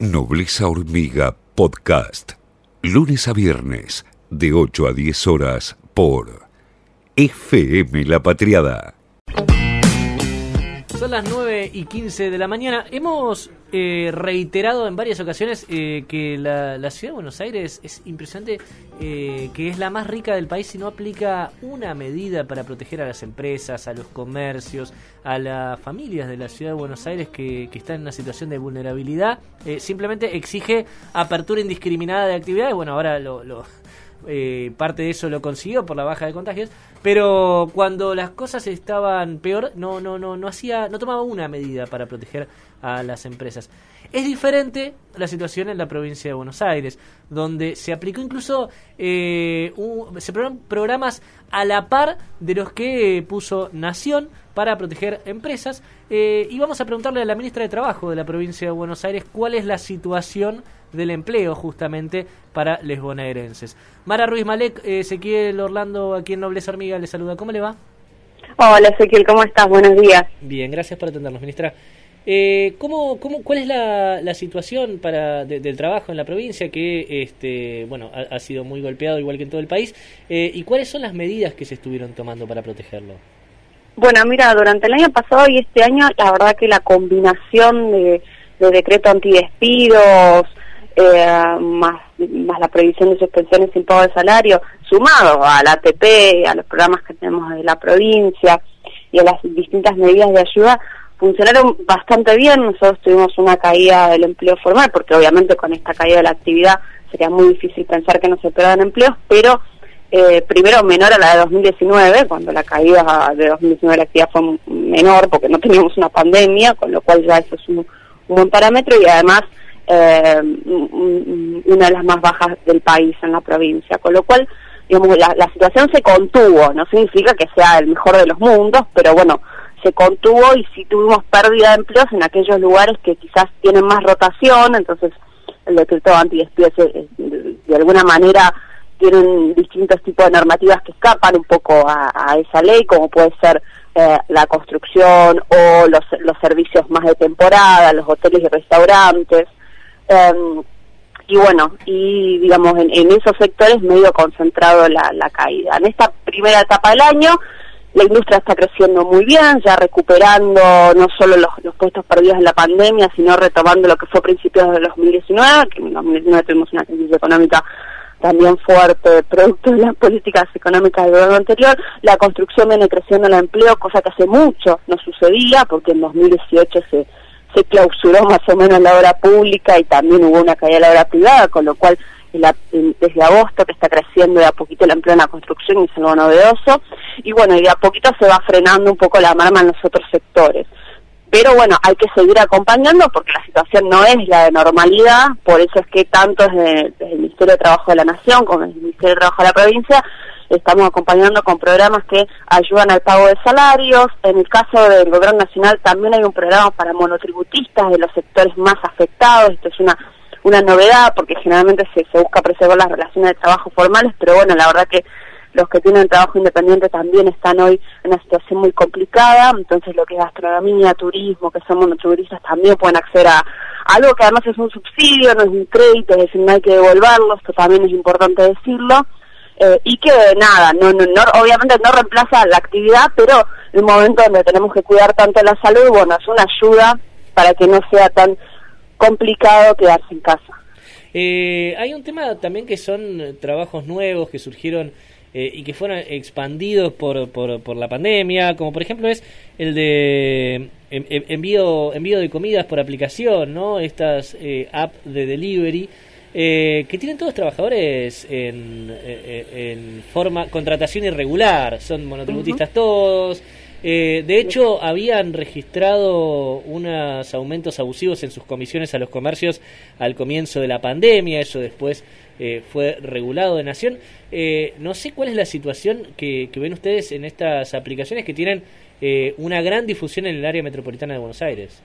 Nobleza Hormiga Podcast. Lunes a viernes, de 8 a 10 horas, por FM La Patriada. Son las 9 y 15 de la mañana. Hemos eh, reiterado en varias ocasiones eh, que la, ciudad de Buenos Aires es impresionante, eh, que es la más rica del país y no aplica una medida para proteger a las empresas, a los comercios, a las familias de la ciudad de Buenos Aires que, están en una situación de vulnerabilidad. simplemente exige apertura indiscriminada de actividades. Bueno, ahora lo eh, parte de eso lo consiguió por la baja de contagios, pero cuando las cosas estaban peor, no, no, no, no hacía, no tomaba una medida para proteger a las empresas. Es diferente la situación en la provincia de Buenos Aires, donde se aplicó incluso eh, se programas a la par de los que puso Nación para proteger empresas. Eh, y vamos a preguntarle a la ministra de Trabajo de la provincia de Buenos Aires cuál es la situación del empleo justamente para les bonaerenses. Mara Ruiz Malek, Ezequiel Orlando aquí en Nobles Hormiga le saluda. ¿Cómo le va? Hola Ezequiel, ¿cómo estás? Buenos días. Bien, gracias por atendernos, ministra. Eh, ¿cómo, cómo, ¿Cuál es la, la situación para del trabajo en la provincia que este, bueno, ha, sido muy golpeado igual que en todo el país? Eh, ¿Y cuáles son las medidas que se estuvieron tomando para protegerlo? Bueno, mira, durante el año pasado y este año, la verdad que la combinación de, de decreto antidespidos, eh, más, más la prohibición de suspensiones sin pago de salario, sumado al ATP, a los programas que tenemos de la provincia y a las distintas medidas de ayuda, funcionaron bastante bien. Nosotros tuvimos una caída del empleo formal, porque obviamente con esta caída de la actividad sería muy difícil pensar que no se pierdan empleos, pero eh, primero menor a la de 2019, cuando la caída de 2019 de la actividad fue menor porque no teníamos una pandemia, con lo cual ya eso es un buen parámetro y además eh, una de las más bajas del país en la provincia, con lo cual, digamos, la, situación se contuvo, no significa que sea el mejor de los mundos, pero bueno, se contuvo y sí tuvimos pérdida de empleos en aquellos lugares que quizás tienen más rotación, entonces el decreto antidespidos de alguna manera tienen distintos tipos de normativas que escapan un poco a, esa ley, como puede ser eh, la construcción o los servicios más de temporada, los hoteles y restaurantes. Em, y bueno, y digamos, en, esos sectores medio concentrado la, la caída. En esta primera etapa del año, la industria está creciendo muy bien, ya recuperando no solo los, los, puestos perdidos en la pandemia, sino retomando lo que fue a principios de 2019, que en 2019 tuvimos una crisis económica también fuerte, producto de las políticas económicas del gobierno anterior. La construcción viene creciendo en el empleo, cosa que hace mucho no sucedía, porque en 2018 se se clausuró más o menos la obra pública y también hubo una caída de la obra privada, con lo cual desde agosto que está creciendo de a poquito el empleo en la construcción y es algo novedoso. Y bueno, y de a poquito se va frenando un poco la marma en los otros sectores. Pero bueno, hay que seguir acompañando porque la situación no es la de normalidad, por eso es que tanto desde, el Ministerio de Trabajo de la Nación como desde el Ministerio de Trabajo de la provincia estamos acompañando con programas que ayudan al pago de salarios. En el caso del Gobierno Nacional también hay un programa para monotributistas de los sectores más afectados. Esto es una una novedad porque generalmente se busca preservar las relaciones de trabajo formales, pero bueno, la verdad que los que tienen trabajo independiente también están hoy en una situación muy complicada, entonces lo que es gastronomía, turismo, que son monotributistas, también pueden acceder a algo que además es un subsidio, no es un crédito, es decir, no hay que devolverlo, esto también es importante decirlo, eh, y que nada, no, no, obviamente no reemplaza la actividad, pero el momento donde tenemos que cuidar tanto la salud, bueno, es una ayuda para que no sea tan complicado quedarse en casa. Eh, hay un tema también que son trabajos nuevos que surgieron eh, y que fueron expandidos por, por, por, la pandemia, como por ejemplo es el de envío, envío de comidas por aplicación, ¿no? Estas eh, apps de delivery eh, que tienen todos trabajadores en, eh, eh, en, forma contratación irregular, son monotributistas todos. de hecho, habían registrado unos aumentos abusivos en sus comisiones a los comercios al comienzo de la pandemia, eso después fue regulado de Nación. no sé cuál es la situación que, que, ven ustedes en estas aplicaciones que tienen una gran difusión en el área metropolitana de Buenos Aires.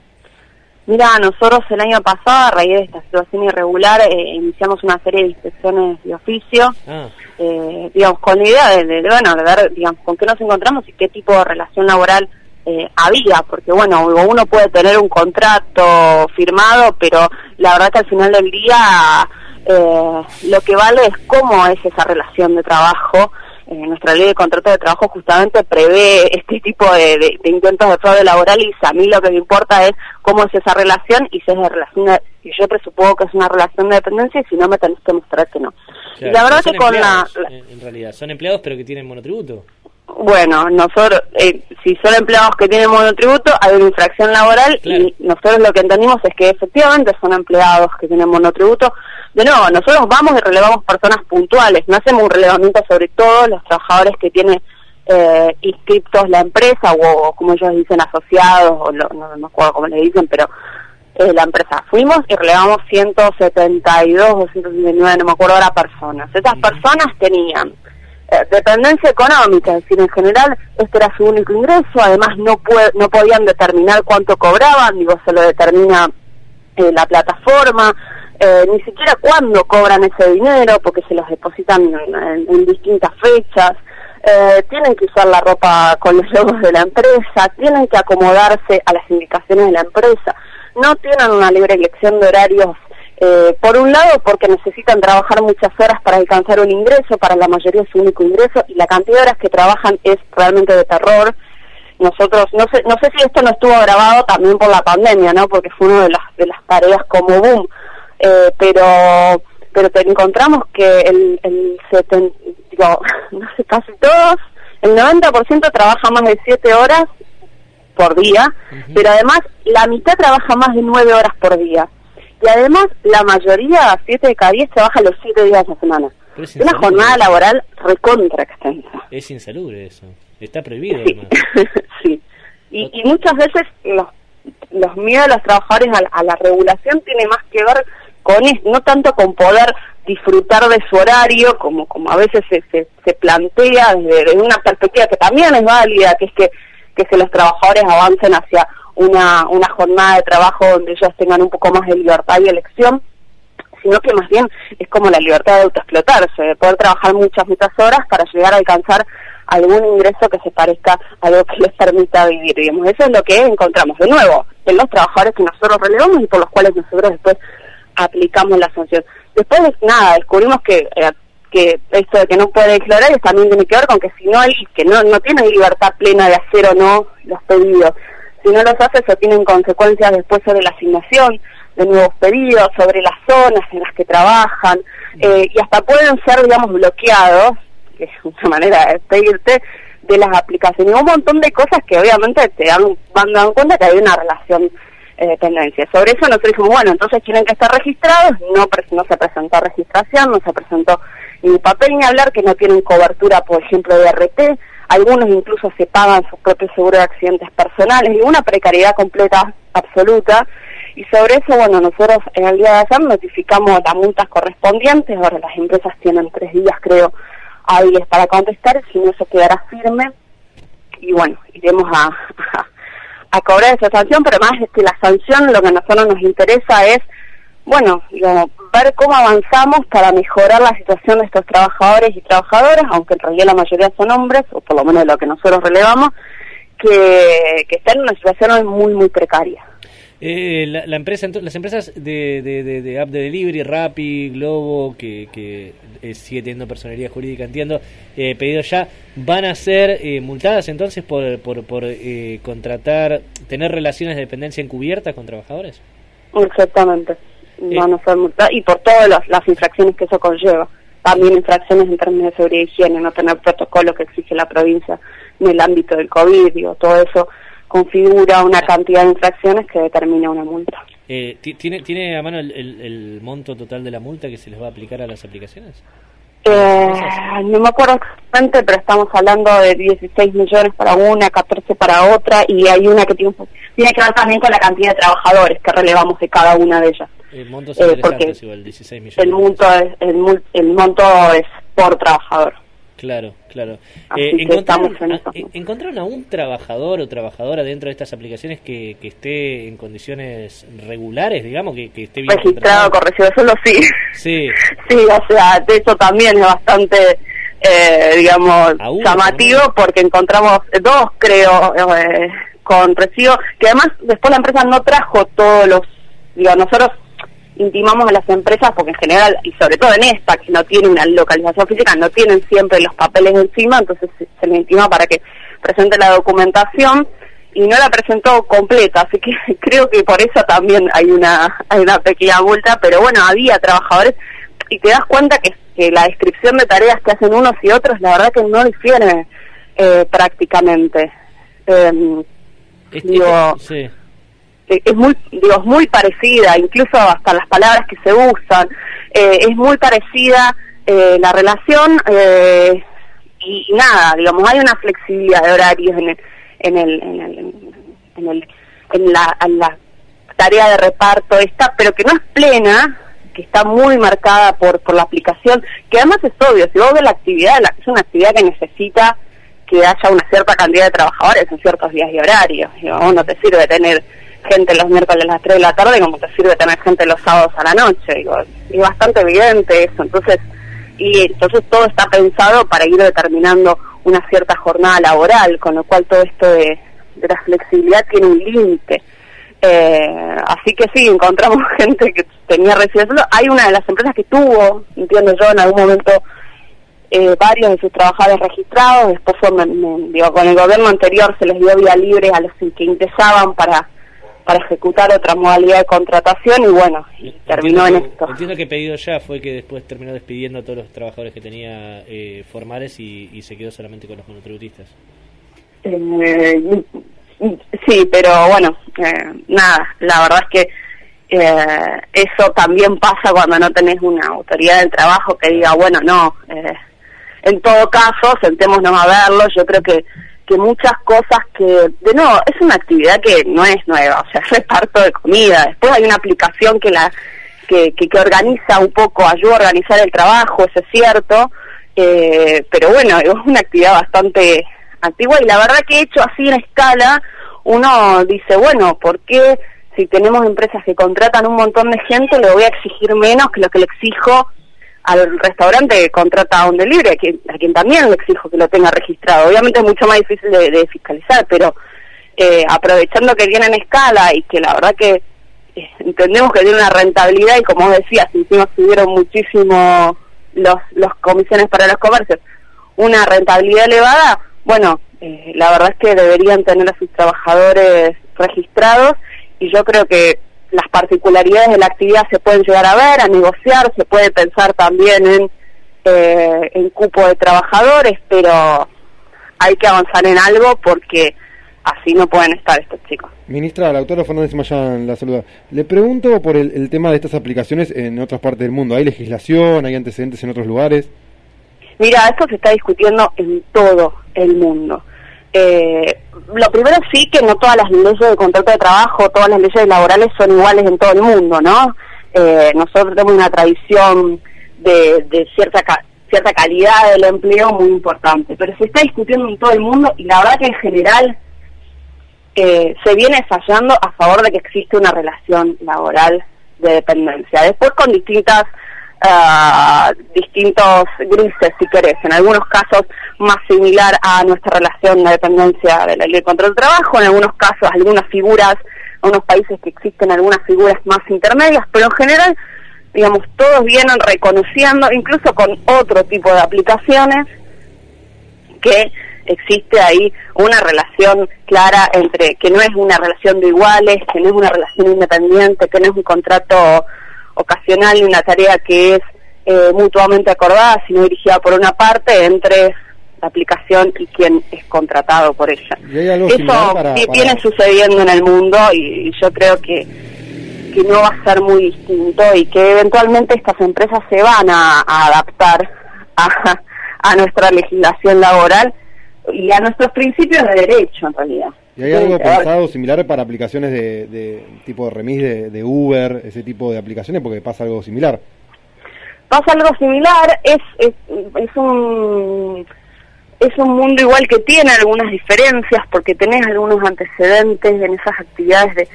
Mira, nosotros el año pasado, a raíz de esta situación irregular, eh, iniciamos una serie de inspecciones de oficio, ah. eh, digamos, con la idea de, bueno, de ver, digamos, con qué nos encontramos y qué tipo de relación laboral eh, había, porque bueno, uno puede tener un contrato firmado, pero la verdad que al final del día eh, lo que vale es cómo es esa relación de trabajo. Eh, nuestra ley de contrato de trabajo justamente prevé este tipo de, intentos de fraude laboral y a mí lo que me importa es cómo es esa relación y si es de relación y yo presupongo que es una relación de dependencia y si no me tenés que mostrar que no. y la verdad que con la, En realidad, son empleados pero que tienen monotributo. Bueno, nosotros, eh, si son empleados que tienen monotributo, hay una infracción laboral y nosotros lo que entendimos es que efectivamente son empleados que tienen monotributo. De nuevo, nosotros vamos y relevamos personas puntuales, no hacemos un relevamiento sobre todos los trabajadores que tienen eh, inscriptos la empresa o, como ellos dicen asociados, o no, no me acuerdo cómo le dicen, pero eh, la empresa. Fuimos y relevamos 172 o 169, no me acuerdo ahora, personas. Esas personas tenían eh, dependencia económica, es decir, en general este era su único ingreso, además no no podían determinar cuánto cobraban, digo, se lo determina eh, la plataforma, eh, ni siquiera cuándo cobran ese dinero, porque se los depositan en, distintas fechas, tienen que usar la ropa con los logos de la empresa, tienen que acomodarse a las indicaciones de la empresa, no tienen una libre elección de horarios eh, por un lado, porque necesitan trabajar muchas horas para alcanzar un ingreso, para la mayoría es su único ingreso, y la cantidad de horas que trabajan es realmente de terror. Nosotros, no sé, no sé si esto no estuvo grabado también por la pandemia, ¿no? Porque fue una de las, de las tareas como boom, eh, pero pero te encontramos que el, el digo, no sé, casi todos, el 90% trabaja más de 7 horas por día, pero además la mitad trabaja más de 9 horas por día. Y además, la mayoría, 7 de cada 10, trabaja los 7 días de la semana. Es una jornada laboral recontra extensa. Es insalubre eso. Está prohibido, sí. sí. Y, y, muchas veces los, los miedos de los trabajadores a, la regulación tiene más que ver con no tanto con poder disfrutar de su horario, como, como a veces se, se, plantea desde, desde, una perspectiva que también es válida, que es que, que se los trabajadores avancen hacia una, una jornada de trabajo donde ellos tengan un poco más de libertad y elección, sino que más bien es como la libertad de autoexplotarse, de poder trabajar muchas, muchas horas para llegar a alcanzar algún ingreso que se parezca a lo que les permita vivir, digamos. Eso es lo que encontramos de nuevo en los trabajadores que nosotros relevamos y por los cuales nosotros después aplicamos la sanción. Después, nada, descubrimos que eh, que esto de que no puede declarar también tiene que ver con que si no, que no, no tiene libertad plena de hacer o no los pedidos si no los hace, eso tienen consecuencias después sobre la asignación de nuevos pedidos, sobre las zonas en las que trabajan, eh, y hasta pueden ser, digamos, bloqueados, que es una manera de pedirte, de las aplicaciones. Un montón de cosas que obviamente te dan, van dando cuenta que hay una relación de eh, dependencia. Sobre eso nosotros dijimos, bueno, entonces tienen que estar registrados, no, no se presentó registración, no se presentó ni papel ni hablar que no tienen cobertura, por ejemplo, de RT, algunos incluso se pagan su propio seguro de accidentes personales y una precariedad completa, absoluta. Y sobre eso, bueno, nosotros en el día de ayer notificamos las multas correspondientes, ahora las empresas tienen tres días, creo, hábiles para contestar, si no eso quedará firme. Y bueno, iremos a, a, cobrar esa sanción, pero más es que la sanción lo que a nosotros nos interesa es bueno, ver cómo avanzamos para mejorar la situación de estos trabajadores y trabajadoras, aunque en realidad la mayoría son hombres, o por lo menos lo que nosotros relevamos, que, están en una situación muy, muy precaria. Eh, la, empresa, las empresas de, de, de, app de delivery, Rappi, Globo, que, que eh, sigue teniendo personalidad jurídica, entiendo, eh, pedido ya, ¿van a ser eh, multadas entonces por, por, por contratar, tener relaciones de dependencia encubiertas con trabajadores? Exactamente van a ser y por todas las, infracciones que eso conlleva. También infracciones en términos de seguridad y higiene, no tener protocolo que exige la provincia en el ámbito del COVID, digo, todo eso configura una cantidad de infracciones que determina una multa. Eh, ¿tiene, ¿Tiene a mano el, el, monto total de la multa que se les va a aplicar a las aplicaciones? Eh, no me acuerdo exactamente, pero estamos hablando de 16 millones para una, 14 para otra, y hay una que tiene, tiene que ver también con la cantidad de trabajadores que relevamos de cada una de ellas. El monto es eh, porque 16 millones. El monto, es, el, monto es por trabajador. Claro, claro. Eh, ¿encontraron, a, ¿Encontraron a un trabajador o trabajadora dentro de estas aplicaciones que, que esté en condiciones regulares, digamos, que, que esté bien Registrado, corregido, eso lo sí. Sí. sí, o sea, de hecho también es bastante, eh, digamos, llamativo porque encontramos dos, creo, eh, con residuos, que además después la empresa no trajo todos los, digo, nosotros intimamos a las empresas porque en general, y sobre todo en esta, que no tiene una localización física, no tienen siempre los papeles encima, entonces se, le intima para que presente la documentación y no la presentó completa, así que creo que por eso también hay una, hay una pequeña multa, pero bueno, había trabajadores y te das cuenta que, que la descripción de tareas que hacen unos y otros, la verdad que no difiere eh, prácticamente. Eh, Este- digo, sí. Eh, es muy digo es muy parecida incluso hasta las palabras que se usan eh, es muy parecida eh, la relación eh, y, nada digamos hay una flexibilidad de horarios en el en el en el en, el- en la, en la tarea de reparto esta pero que no es plena que está muy marcada por por la aplicación que además es obvio si vos ves la actividad la, es una actividad que necesita que haya una cierta cantidad de trabajadores en ciertos días y horarios. Digo, vos no te sirve tener gente los miércoles a las 3 de la tarde como te sirve tener gente los sábados a la noche. Digo, es bastante evidente eso. Entonces, y entonces todo está pensado para ir determinando una cierta jornada laboral, con lo cual todo esto de, la flexibilidad tiene un límite. Eh, así que sí, encontramos gente que tenía residencia. Hay una de las empresas que tuvo, entiendo yo, en algún momento eh, varios de sus trabajadores registrados, después fue, digo, con el gobierno anterior se les dio vía libre a los que ingresaban para para ejecutar otra modalidad de contratación y bueno, y terminó en que- esto. Entiendo que pedido ya fue que después terminó despidiendo a todos los trabajadores que tenía eh, formales y, y se quedó solamente con los monotributistas. Eh, sí, pero bueno, eh, nada, la verdad es que eh, eso también pasa cuando no tenés una autoridad del trabajo que diga, bueno, no, eh, en todo caso, sentémonos a verlo, yo creo que que muchas cosas que, de nuevo, es una actividad que no es nueva, o sea, es reparto de comida, después hay una aplicación que la que, que, que organiza un poco, ayuda a organizar el trabajo, eso es cierto, eh, pero bueno, es una actividad bastante antigua y la verdad que hecho así en escala, uno dice, bueno, ¿por qué si tenemos empresas que contratan un montón de gente le voy a exigir menos que lo que le exijo al restaurante que contrata un delivery, a quien, también le exijo que lo tenga registrado? Obviamente es mucho más difícil de, de fiscalizar, pero eh, aprovechando que tienen escala y que la verdad que eh, entendemos que tiene una rentabilidad y como vos decías, encima subieron muchísimo los, los comisiones para los comercios, una rentabilidad elevada, bueno, eh, la verdad es que deberían tener a sus trabajadores registrados y yo creo que las particularidades de la actividad se pueden llegar a ver, a negociar, se puede pensar también en, eh, en cupo de trabajadores, pero hay que avanzar en algo porque así no pueden estar estos chicos. Ministra, la autora Fernández Mayán la saluda. Le pregunto por el, el tema de estas aplicaciones en otras partes del mundo. ¿Hay legislación? ¿Hay antecedentes en otros lugares? Mira, esto se está discutiendo en todo el mundo. Eh, lo primero sí que no todas las leyes de contrato de trabajo, todas las leyes laborales son iguales en todo el mundo, ¿no? Eh, nosotros tenemos una tradición de, de cierta ca- cierta calidad del empleo muy importante, pero se está discutiendo en todo el mundo y la verdad que en general eh, se viene fallando a favor de que existe una relación laboral de dependencia. Después con distintas ah, distintos grises, si querés, en algunos casos más similar a nuestra relación de dependencia de la ley contra el trabajo, en algunos casos algunas figuras, unos países que existen algunas figuras más intermedias, pero en general, digamos, todos vienen reconociendo, incluso con otro tipo de aplicaciones, que existe ahí una relación clara entre que no es una relación de iguales, que no es una relación independiente, que no es un contrato ocasional y una tarea que es eh, mutuamente acordada, sino dirigida por una parte entre la aplicación y quien es contratado por ella. ¿Y hay algo similar Eso para- vi- para- viene sucediendo en el mundo y, y yo creo que que no va a ser muy distinto y que eventualmente estas empresas se van a, a adaptar a, a nuestra legislación laboral y a nuestros principios de derecho en realidad. ¿Y hay algo Sí, pensado similar para aplicaciones de, de tipo de remis de, de Uber, ese tipo de aplicaciones? Porque pasa algo similar. pasa algo similar, es, es, es un es un mundo igual que tiene algunas diferencias porque tenés algunos antecedentes en esas actividades de,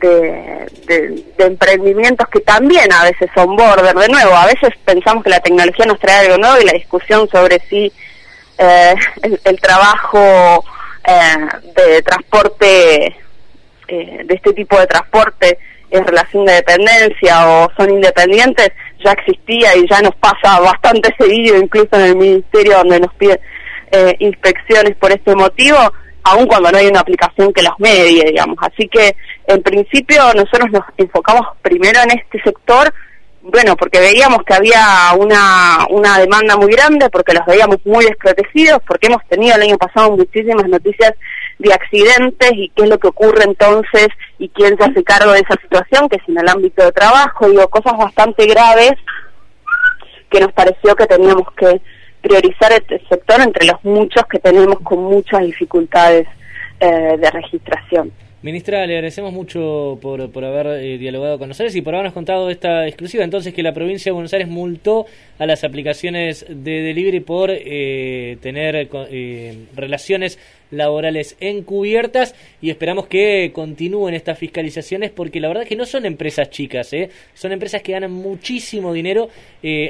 de, de- de emprendimientos que también a veces son border. De nuevo, a veces pensamos que la tecnología nos trae algo nuevo y la discusión sobre si eh, el, el trabajo eh, de transporte, eh, de este tipo de transporte en relación de dependencia o son independientes, ya existía y ya nos pasa bastante seguido, incluso en el ministerio donde nos piden eh, inspecciones por este motivo, aun cuando no hay una aplicación que los medie, digamos. Así que, en principio, nosotros nos enfocamos primero en este sector, bueno, porque veíamos que había una, una demanda muy grande, porque los veíamos muy desprotegidos, porque hemos tenido el año pasado muchísimas noticias de accidentes y qué es lo que ocurre entonces y quién se hace cargo de esa situación, que es en el ámbito de trabajo, digo, cosas bastante graves que nos pareció que teníamos que priorizar este sector entre los muchos que tenemos con muchas dificultades eh, de registración. Ministra, le agradecemos mucho por, por haber eh, dialogado con nosotros y por habernos contado esta exclusiva. Entonces, que la provincia de Buenos Aires multó a las aplicaciones de delivery por eh, tener eh, relaciones laborales encubiertas y esperamos que continúen estas fiscalizaciones porque la verdad es que no son empresas chicas, ¿eh? son empresas que ganan muchísimo dinero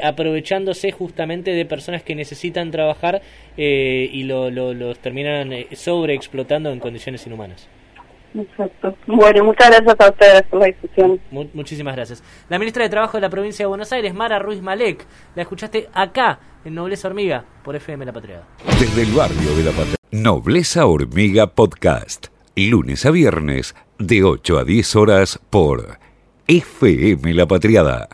aprovechándose justamente de personas que necesitan trabajar y lo, los terminan sobreexplotando en condiciones inhumanas. Exacto. Bueno, muchas gracias a ustedes por la discusión. muchísimas gracias. La ministra de Trabajo de la provincia de Buenos Aires, Mara Ruiz Malek, la escuchaste acá, en Nobleza Hormiga, por FM La Patriada. Desde el barrio de La Patriada. Nobleza Hormiga Podcast. Lunes a viernes, de 8 a 10 horas, por FM La Patriada